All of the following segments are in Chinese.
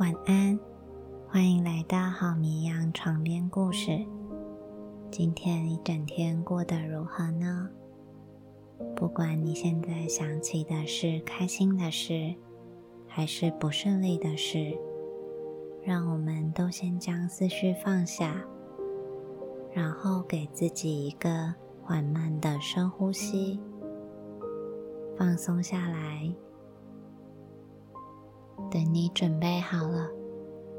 晚安，欢迎来到好绵羊床边故事。今天一整天过得如何呢？不管你现在想起的是开心的事，还是不顺利的事，让我们都先将思绪放下，然后给自己一个缓慢的深呼吸，放松下来。等你准备好了，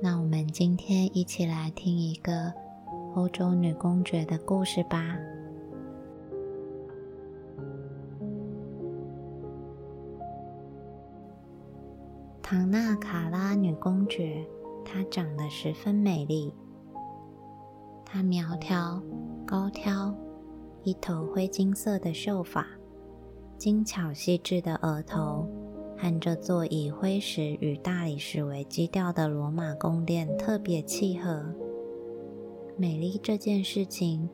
那我们今天一起来听一个欧洲女公爵的故事吧。唐纳卡拉女公爵，她长得十分美丽。她苗条、高挑，一头灰金色的秀发，精巧细致的额头。和这座以灰石与大理石为基调的罗马宫殿特别契合。美丽这件事情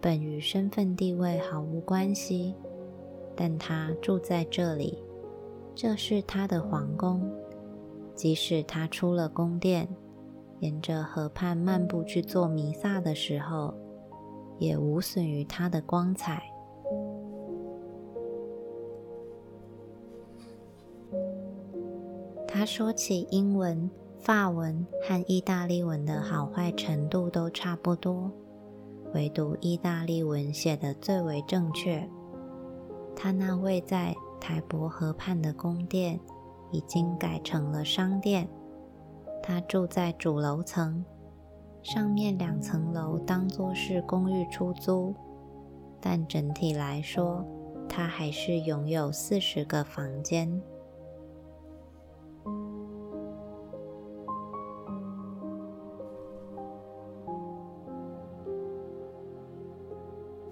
本与身份地位毫无关系，但他住在这里，这是他的皇宫。即使他出了宫殿，沿着河畔漫步去做弥撒的时候，也无损于他的光彩。他说起英文、法文和意大利文的好坏程度都差不多，唯独意大利文写的最为正确。他那位在台伯河畔的宫殿已经改成了商店。他住在主楼层，上面两层楼当作是公寓出租，但整体来说，他还是拥有四十个房间。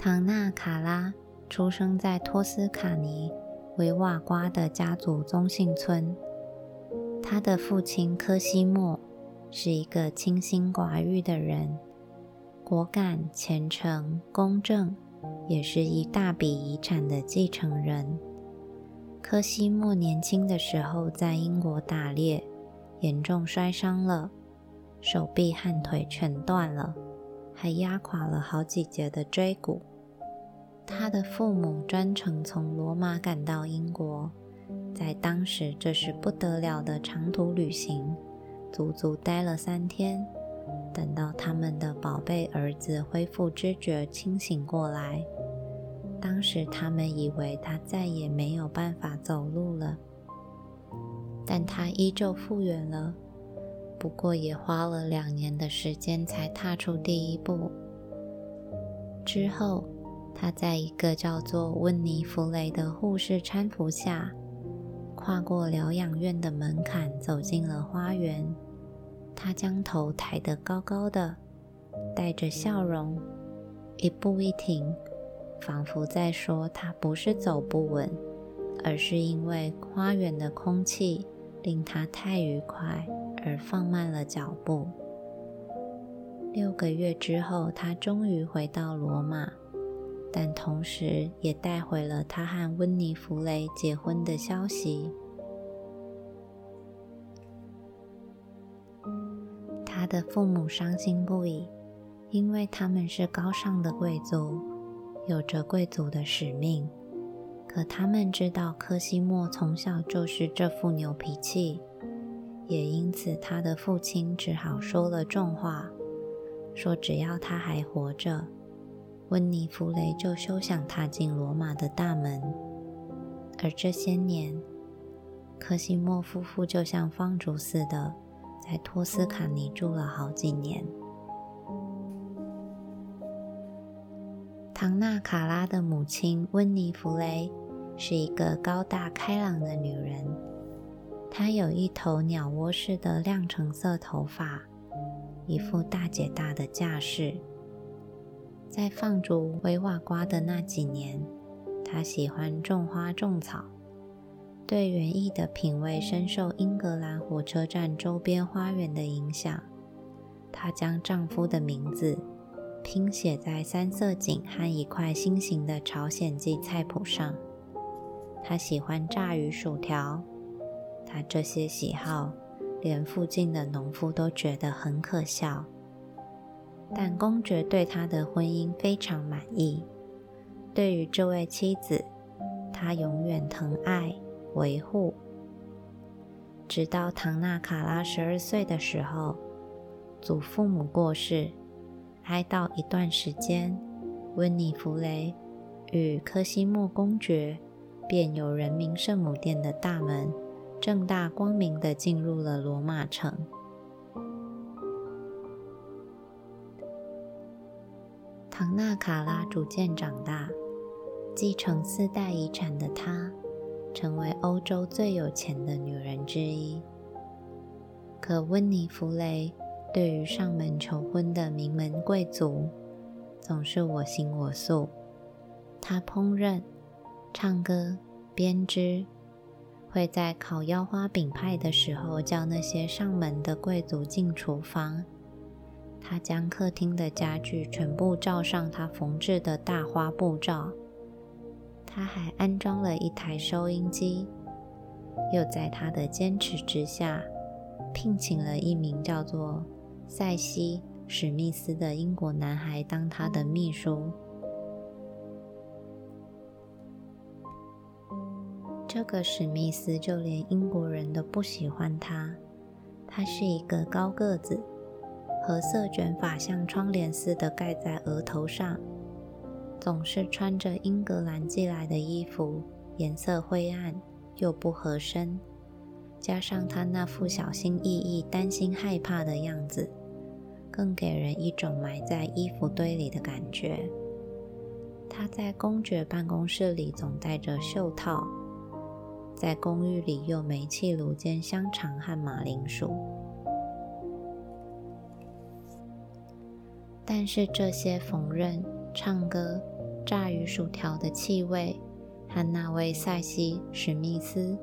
唐纳卡拉出生在托斯卡尼维瓦瓜的家族宗姓村。他的父亲科西莫是一个清心寡欲的人，果敢、虔诚、公正，也是一大笔遗产的继承人。科西莫年轻的时候在英国打猎，严重摔伤了，手臂和腿全断了，还压垮了好几节的椎骨。他的父母专程从罗马赶到英国，在当时这是不得了的长途旅行，足足待了三天。等到他们的宝贝儿子恢复知觉、清醒过来，当时他们以为他再也没有办法走路了，但他依旧复原了。不过也花了两年的时间才踏出第一步。之后。他在一个叫做温尼弗雷的护士搀扶下，跨过疗养院的门槛，走进了花园。他将头抬得高高的，带着笑容，一步一停，仿佛在说：“他不是走不稳，而是因为花园的空气令他太愉快，而放慢了脚步。”六个月之后，他终于回到罗马。但同时也带回了他和温尼弗雷结婚的消息。他的父母伤心不已，因为他们是高尚的贵族，有着贵族的使命。可他们知道科西莫从小就是这副牛脾气，也因此他的父亲只好说了重话，说只要他还活着。温尼弗雷就休想踏进罗马的大门，而这些年，科西莫夫妇就像放逐似的，在托斯卡尼住了好几年。唐纳卡拉的母亲温尼弗雷是一个高大开朗的女人，她有一头鸟窝似的亮橙色头发，一副大姐大的架势。在放逐威瓦瓜的那几年，他喜欢种花种草，对园艺的品味深受英格兰火车站周边花园的影响。她将丈夫的名字拼写在三色堇和一块心形的朝鲜蓟菜谱上。她喜欢炸鱼薯条，她这些喜好连附近的农夫都觉得很可笑。但公爵对他的婚姻非常满意。对于这位妻子，他永远疼爱维护。直到唐纳卡拉十二岁的时候，祖父母过世，哀悼一段时间，温尼弗雷与科西莫公爵便有人民圣母殿的大门，正大光明地进入了罗马城。唐纳卡拉逐渐长大，继承四代遗产的她。成为欧洲最有钱的女人之一。可温妮弗雷对于上门求婚的名门贵族总是我行我素。她烹饪、唱歌、编织，会在烤腰花饼派的时候叫那些上门的贵族进厨房。他将客厅的家具全部罩上他缝制的大花布罩。他还安装了一台收音机，又在他的坚持之下，聘请了一名叫做塞西·史密斯的英国男孩当他的秘书。这个史密斯就连英国人都不喜欢他。他是一个高个子，褐色卷发像窗帘似的盖在额头上。总是穿着英格兰寄来的衣服，颜色灰暗又不合身，加上他那副小心翼翼、担心害怕的样子，更给人一种埋在衣服堆里的感觉。他在公爵办公室里总戴着袖套，在公寓里用煤气炉煎香肠和马铃薯。但是这些缝纫。唱歌、炸鱼薯条的气味，和那位塞西·史密斯，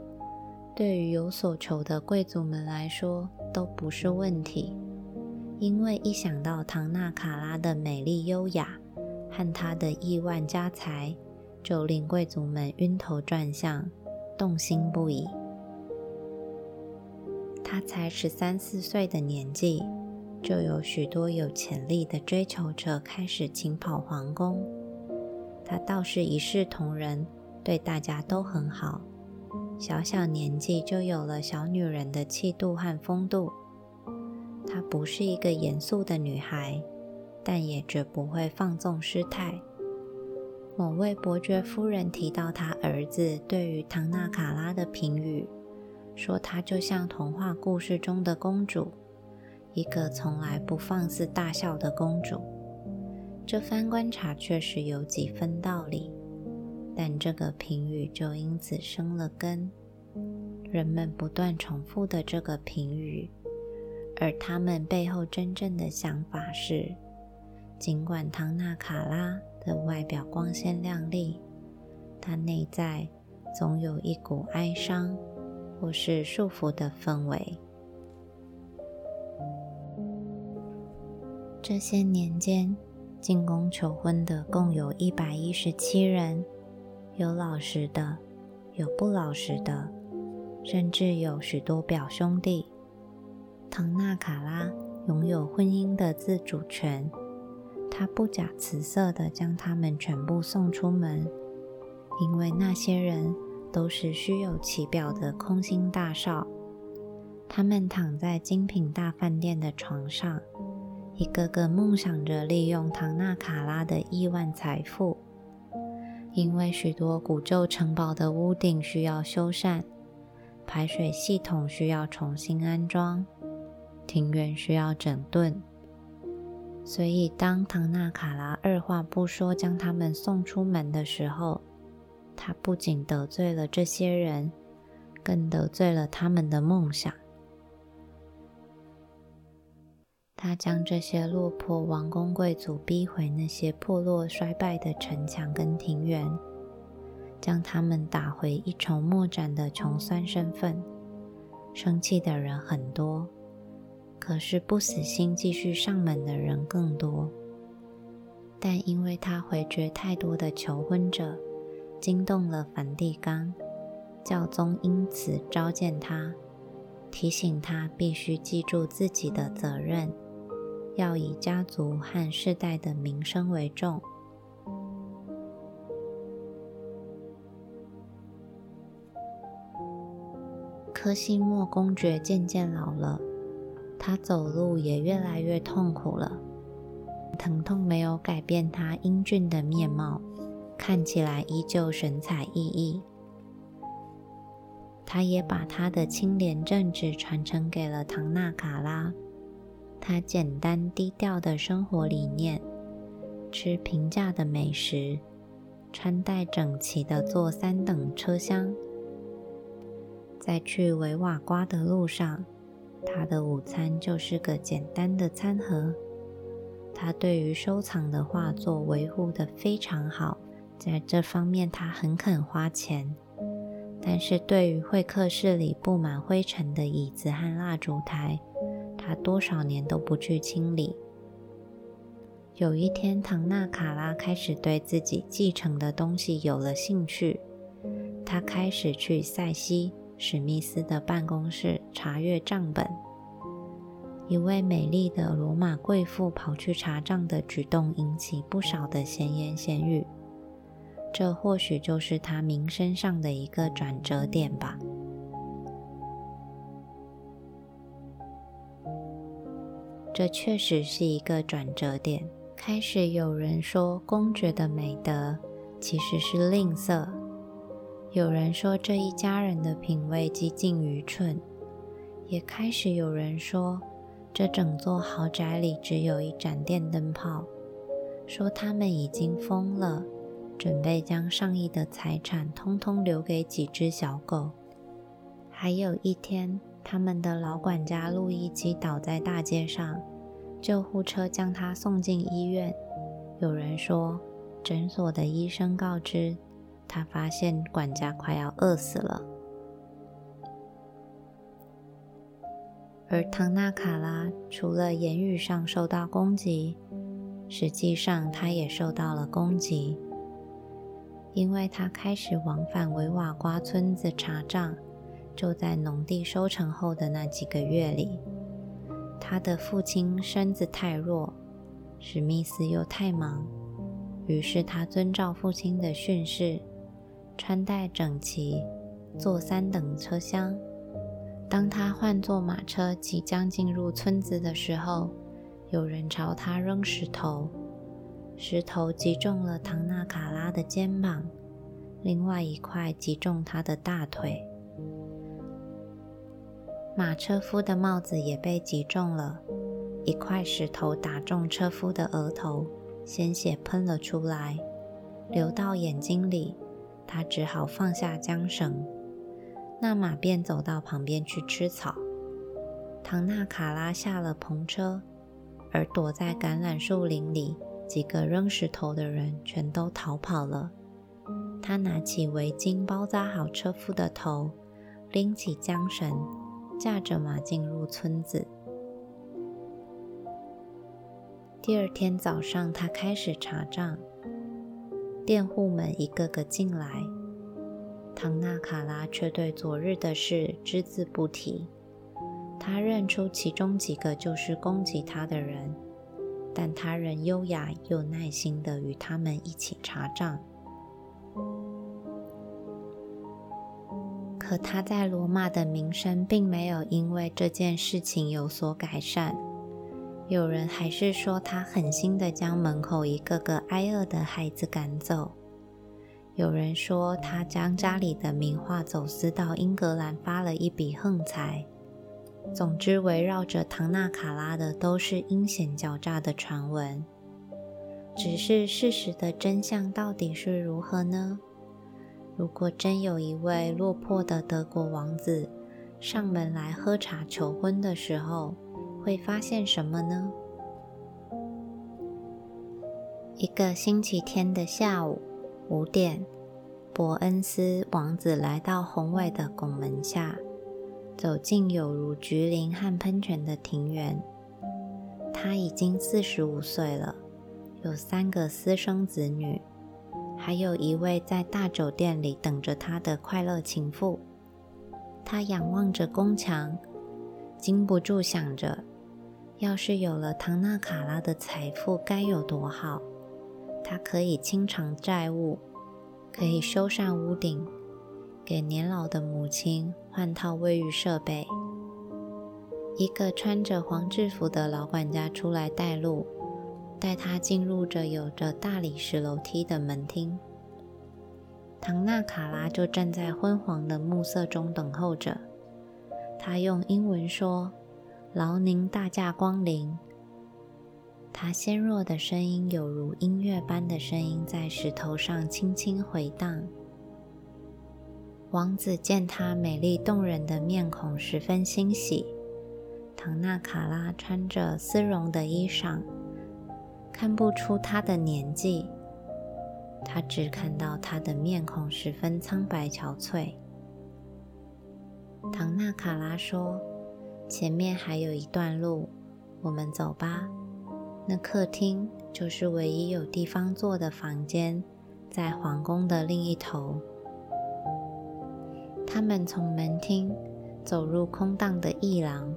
对于有所求的贵族们来说都不是问题，因为一想到唐纳卡拉的美丽优雅和她的亿万家财，就令贵族们晕头转向，动心不已。他才十三四岁的年纪。就有许多有潜力的追求者开始请跑皇宫。他倒是一视同仁，对大家都很好。小小年纪就有了小女人的气度和风度。她不是一个严肃的女孩，但也绝不会放纵失态。某位伯爵夫人提到她儿子对于唐纳卡拉的评语，说她就像童话故事中的公主。一个从来不放肆大笑的公主，这番观察确实有几分道理，但这个评语就因此生了根。人们不断重复的这个评语，而他们背后真正的想法是：尽管唐纳卡拉的外表光鲜亮丽，她内在总有一股哀伤或是束缚的氛围。这些年间，进宫求婚的共有一百一十七人，有老实的，有不老实的，甚至有许多表兄弟。唐纳卡拉拥有婚姻的自主权，他不假辞色地将他们全部送出门，因为那些人都是虚有其表的空心大少。他们躺在精品大饭店的床上。一个个梦想着利用唐纳卡拉的亿万财富，因为许多古旧城堡的屋顶需要修缮，排水系统需要重新安装，庭院需要整顿，所以当唐纳卡拉二话不说将他们送出门的时候，他不仅得罪了这些人，更得罪了他们的梦想。他将这些落魄王公贵族逼回那些破落衰败的城墙跟庭园，将他们打回一筹莫展的穷酸身份。生气的人很多，可是不死心继续上门的人更多。但因为他回绝太多的求婚者，惊动了梵蒂冈教宗，因此召见他。提醒他必须记住自己的责任，要以家族和世代的名声为重。科西莫公爵渐渐老了，他走路也越来越痛苦了。疼痛没有改变他英俊的面貌，看起来依旧神采奕奕。他也把他的清廉正直传承给了唐纳卡拉。他简单低调的生活理念，吃平价的美食，穿戴整齐的坐三等车厢。在去维瓦瓜的路上，他的午餐就是个简单的餐盒。他对于收藏的画作维护的非常好，在这方面他很肯花钱。但是对于会客室里布满灰尘的椅子和蜡烛台，他多少年都不去清理。有一天，唐纳卡拉开始对自己继承的东西有了兴趣，他开始去塞西·史密斯的办公室查阅账本。一位美丽的罗马贵妇跑去查账的举动引起不少的闲言闲语。这或许就是他名声上的一个转折点吧。这确实是一个转折点。开始有人说公爵的美德其实是吝啬，有人说这一家人的品味几近愚蠢，也开始有人说这整座豪宅里只有一盏电灯泡，说他们已经疯了。准备将上亿的财产通通留给几只小狗。还有一天，他们的老管家路易基倒在大街上，救护车将他送进医院。有人说，诊所的医生告知他，发现管家快要饿死了。而唐纳卡拉除了言语上受到攻击，实际上他也受到了攻击。因为他开始往返维瓦瓜村子查账，就在农地收成后的那几个月里，他的父亲身子太弱，史密斯又太忙，于是他遵照父亲的训示，穿戴整齐，坐三等车厢。当他换坐马车即将进入村子的时候，有人朝他扔石头。石头击中了唐纳卡拉的肩膀，另外一块击中他的大腿。马车夫的帽子也被击中了，一块石头打中车夫的额头，鲜血喷了出来，流到眼睛里。他只好放下缰绳，那马便走到旁边去吃草。唐纳卡拉下了篷车，而躲在橄榄树林里。几个扔石头的人全都逃跑了。他拿起围巾包扎好车夫的头，拎起缰绳，驾着马进入村子。第二天早上，他开始查账。佃户们一个个进来，唐纳卡拉却对昨日的事只字不提。他认出其中几个就是攻击他的人。但他仍优雅又耐心地与他们一起查账。可他在罗马的名声并没有因为这件事情有所改善。有人还是说他狠心的将门口一个个挨饿的孩子赶走。有人说他将家里的名画走私到英格兰，发了一笔横财。总之，围绕着唐纳卡拉的都是阴险狡诈的传闻。只是事实的真相到底是如何呢？如果真有一位落魄的德国王子上门来喝茶求婚的时候，会发现什么呢？一个星期天的下午五点，伯恩斯王子来到宏伟的拱门下。走进有如菊林和喷泉的庭园。他已经四十五岁了，有三个私生子女，还有一位在大酒店里等着他的快乐情妇。他仰望着宫墙，禁不住想着，要是有了唐纳卡拉的财富，该有多好！他可以清偿债务，可以修缮屋顶，给年老的母亲换套卫浴设备。一个穿着黄制服的老管家出来带路，带他进入着有着大理石楼梯的门厅。唐纳卡拉就站在昏黄的暮色中等候着。他用英文说：“劳您大驾光临。”他纤弱的声音有如音乐般的声音在石头上轻轻回荡。王子见他美丽动人的面孔，十分欣喜。唐纳卡拉穿着丝绒的衣裳，看不出他的年纪。他只看到他的面孔十分苍白憔悴。唐纳卡拉说：“前面还有一段路，我们走吧。那客厅就是唯一有地方坐的房间，在皇宫的另一头。”他们从门厅走入空荡的翼廊。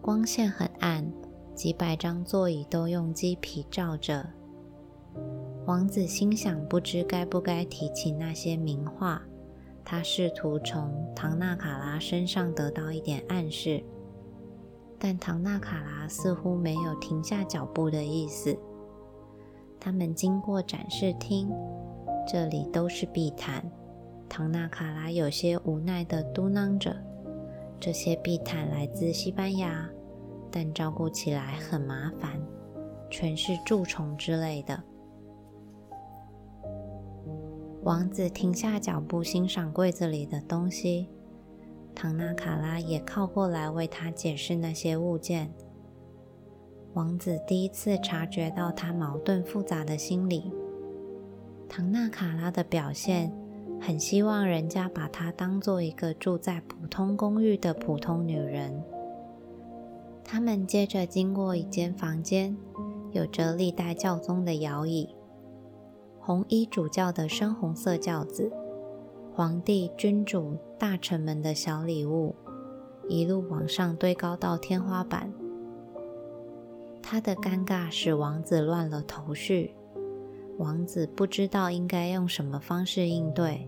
光线很暗，几百张座椅都用鸡皮罩着。王子心想：不知该不该提起那些名画。他试图从唐纳卡拉身上得到一点暗示，但唐纳卡拉似乎没有停下脚步的意思。他们经过展示厅，这里都是地毯。唐纳卡拉有些无奈地嘟囔着。这些地毯来自西班牙，但照顾起来很麻烦，全是蛀虫之类的。王子停下脚步，欣赏柜子里的东西。唐纳卡拉也靠过来为他解释那些物件。王子第一次察觉到他矛盾复杂的心理。唐纳卡拉的表现。很希望人家把她当做一个住在普通公寓的普通女人。他们接着经过一间房间，有着历代教宗的摇椅、红衣主教的深红色轿子、皇帝、君主、大臣们的小礼物，一路往上堆高到天花板。他的尴尬使王子乱了头绪。王子不知道应该用什么方式应对，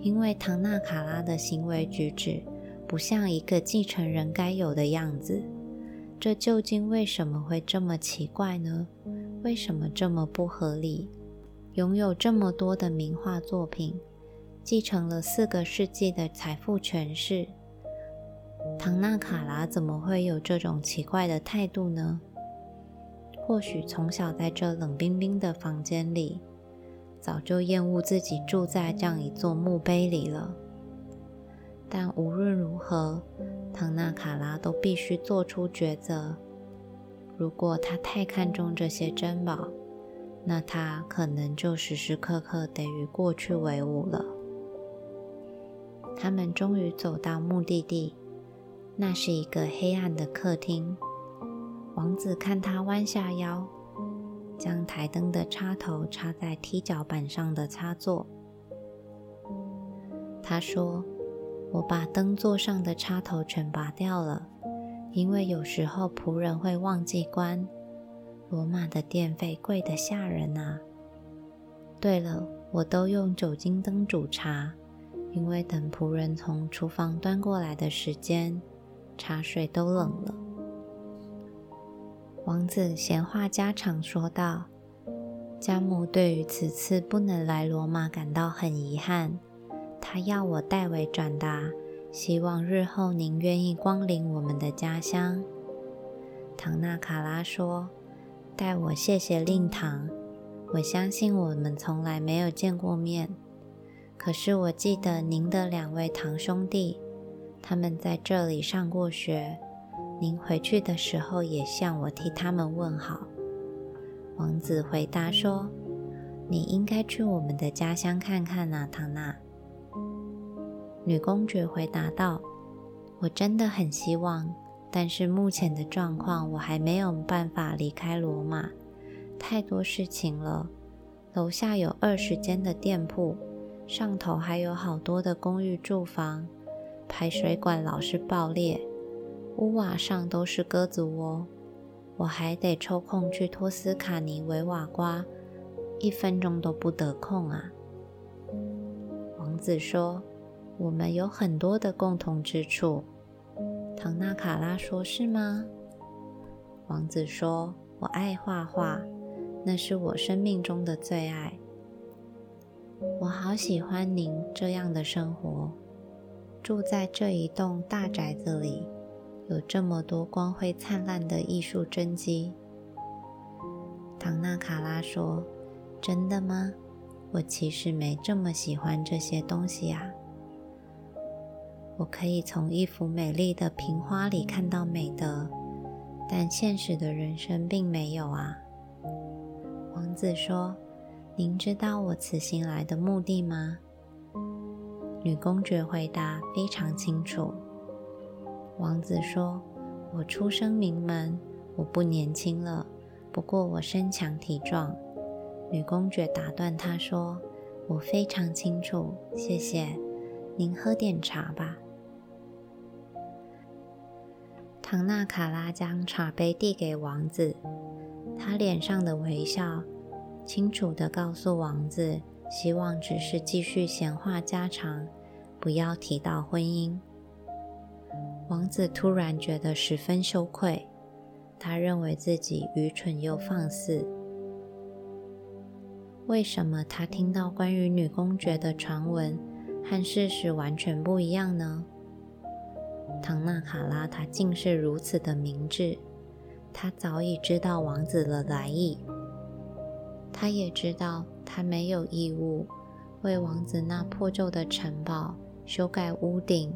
因为唐纳卡拉的行为举止不像一个继承人该有的样子。这究竟为什么会这么奇怪呢？为什么这么不合理？拥有这么多的名画作品，继承了四个世纪的财富权势，唐纳卡拉怎么会有这种奇怪的态度呢？或许从小在这冷冰冰的房间里，早就厌恶自己住在这样一座墓碑里了。但无论如何，唐纳卡拉都必须做出抉择。如果他太看重这些珍宝，那他可能就时时刻刻得与过去为伍了。他们终于走到目的地，那是一个黑暗的客厅。王子看他弯下腰，将台灯的插头插在踢脚板上的插座。他说：“我把灯座上的插头全拔掉了，因为有时候仆人会忘记关。罗马的电费贵得吓人啊！对了，我都用酒精灯煮茶，因为等仆人从厨房端过来的时间，茶水都冷了。”王子闲话家常说道：“家母对于此次不能来罗马感到很遗憾，他要我代为转达，希望日后您愿意光临我们的家乡。”唐纳卡拉说：“代我谢谢令堂。我相信我们从来没有见过面，可是我记得您的两位堂兄弟，他们在这里上过学。”您回去的时候也向我替他们问好。”王子回答说，“你应该去我们的家乡看看啊，唐娜。”女公爵回答道：“我真的很希望，但是目前的状况，我还没有办法离开罗马，太多事情了。楼下有二十间的店铺，上头还有好多的公寓住房，排水管老是爆裂。”屋瓦上都是鸽子窝，我还得抽空去托斯卡尼维瓦瓜，一分钟都不得空啊。”王子说：“我们有很多的共同之处。”唐纳卡拉说：“是吗？”王子说：“我爱画画，那是我生命中的最爱。我好喜欢您这样的生活，住在这一栋大宅子里，有这么多光辉灿烂的艺术真迹。”唐纳卡拉说：“真的吗？我其实没这么喜欢这些东西啊。我可以从一幅美丽的瓶花里看到美德。”但现实的人生并没有啊。王子说：“您知道我此行来的目的吗？”女公爵回答：“非常清楚。”王子说：“我出生名门，我不年轻了，不过我身强体壮。”女公爵打断他说：“我非常清楚，谢谢。您喝点茶吧。”唐纳卡拉将茶杯递给王子，他脸上的微笑清楚地告诉王子，希望只是继续闲话家常，不要提到婚姻。王子突然觉得十分羞愧，他认为自己愚蠢又放肆。为什么他听到关于女公爵的传闻和事实完全不一样呢？唐纳卡拉，他竟是如此的明智。他早已知道王子的来意，他也知道他没有义务为王子那破旧的城堡修改屋顶，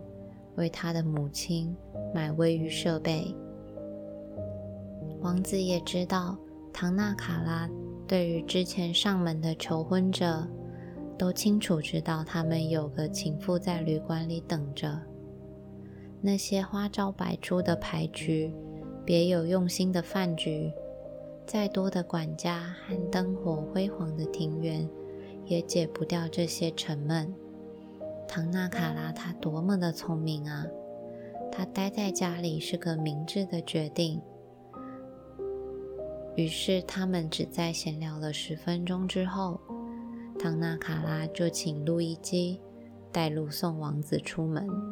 为他的母亲买卫浴设备。王子也知道，唐纳卡拉对于之前上门的求婚者，都清楚知道他们有个情妇在旅馆里等着。那些花招百出的牌局，别有用心的饭局，再多的管家和灯火辉煌的庭园，也解不掉这些沉闷。唐纳卡拉他多么的聪明啊！他待在家里是个明智的决定。于是他们只在闲聊了十分钟之后，唐纳卡拉就请路易基带路送王子出门。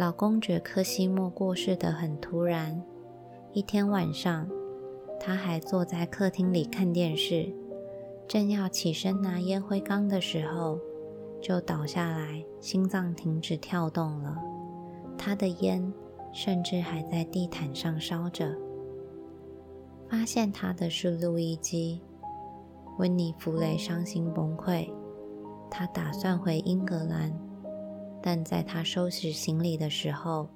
老公爵科西莫过世的很突然。一天晚上，他还坐在客厅里看电视，正要起身拿烟灰缸的时候，就倒下来，心脏停止跳动了。他的烟甚至还在地毯上烧着。发现他的是路易基。温尼弗雷伤心崩溃，他打算回英格兰。但在他收拾行李的时候，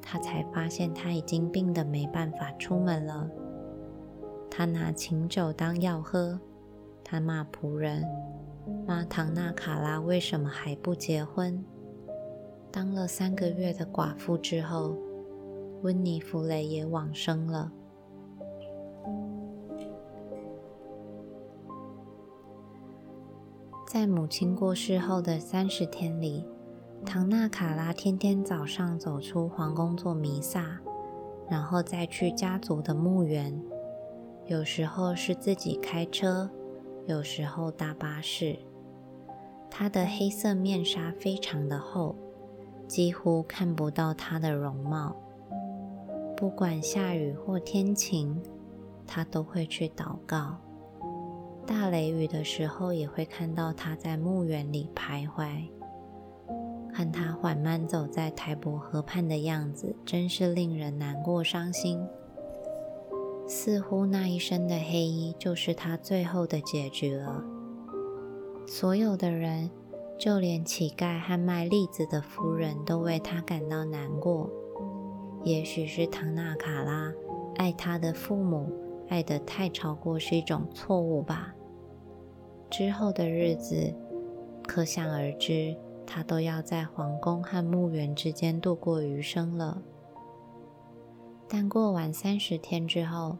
他才发现他已经病得没办法出门了。他拿琴酒当药喝，他骂仆人，骂唐纳卡拉为什么还不结婚。当了三个月的寡妇之后，温尼弗雷也往生了。在母亲过世后的三十天里。唐纳卡拉天天早上走出皇宫做弥撒，然后再去家族的墓园。有时候是自己开车，有时候搭巴士。他的黑色面纱非常的厚，几乎看不到他的容貌。不管下雨或天晴，他都会去祷告。大雷雨的时候，也会看到他在墓园里徘徊。看他缓慢走在台伯河畔的样子，真是令人难过伤心。似乎那一身的黑衣就是他最后的结局了。所有的人，就连乞丐和卖栗子的夫人都为他感到难过。也许是唐纳卡拉爱他的父母爱得太超过是一种错误吧。之后的日子，可想而知。他都要在皇宫和墓园之间度过余生了。但过完三十天之后，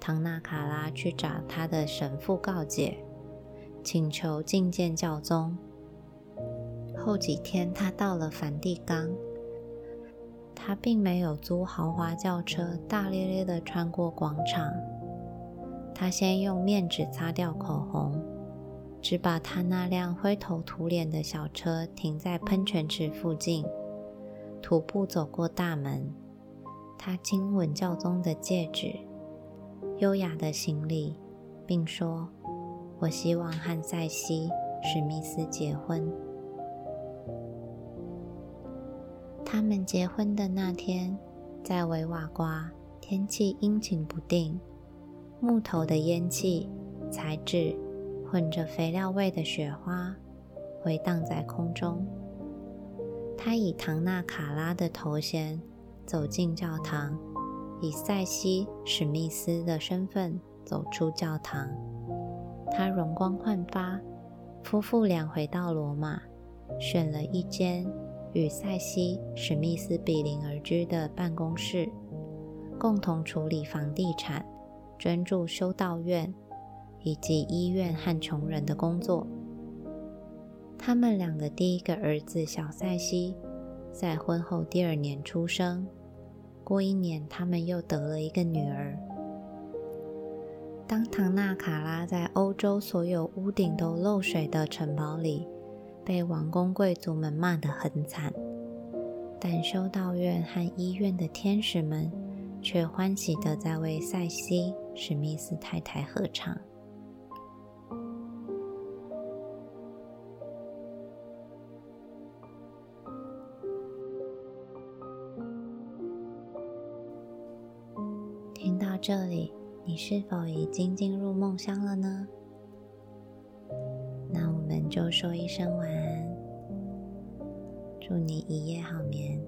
唐纳卡拉去找他的神父告解，请求觐见教宗。后几天，他到了梵蒂冈。他并没有租豪华轿车，大咧咧地穿过广场。他先用面纸擦掉口红，只把他那辆灰头土脸的小车停在喷泉池附近，徒步走过大门。他亲吻教宗的戒指，优雅的行礼，并说：“我希望和塞西·史密斯结婚。”他们结婚的那天，在维瓦瓜，天气阴晴不定，木头的烟气材质混着肥料味的雪花回荡在空中。他以唐纳卡拉的头衔走进教堂，以塞西·史密斯的身份走出教堂。他容光焕发，夫妇俩回到罗马，选了一间。与塞西·史密斯比邻而居的办公室，共同处理房地产、专注修道院以及医院和穷人的工作。他们俩的第一个儿子小塞西在婚后第二年出生。过一年，他们又得了一个女儿。当唐纳卡拉在欧洲所有屋顶都漏水的城堡里。被王公贵族们骂得很惨，但修道院和医院的天使们却欢喜地在为塞西·史密斯太太合唱。这里，你是否已经进入梦乡了呢？那我们就说一声晚安，祝你一夜好眠。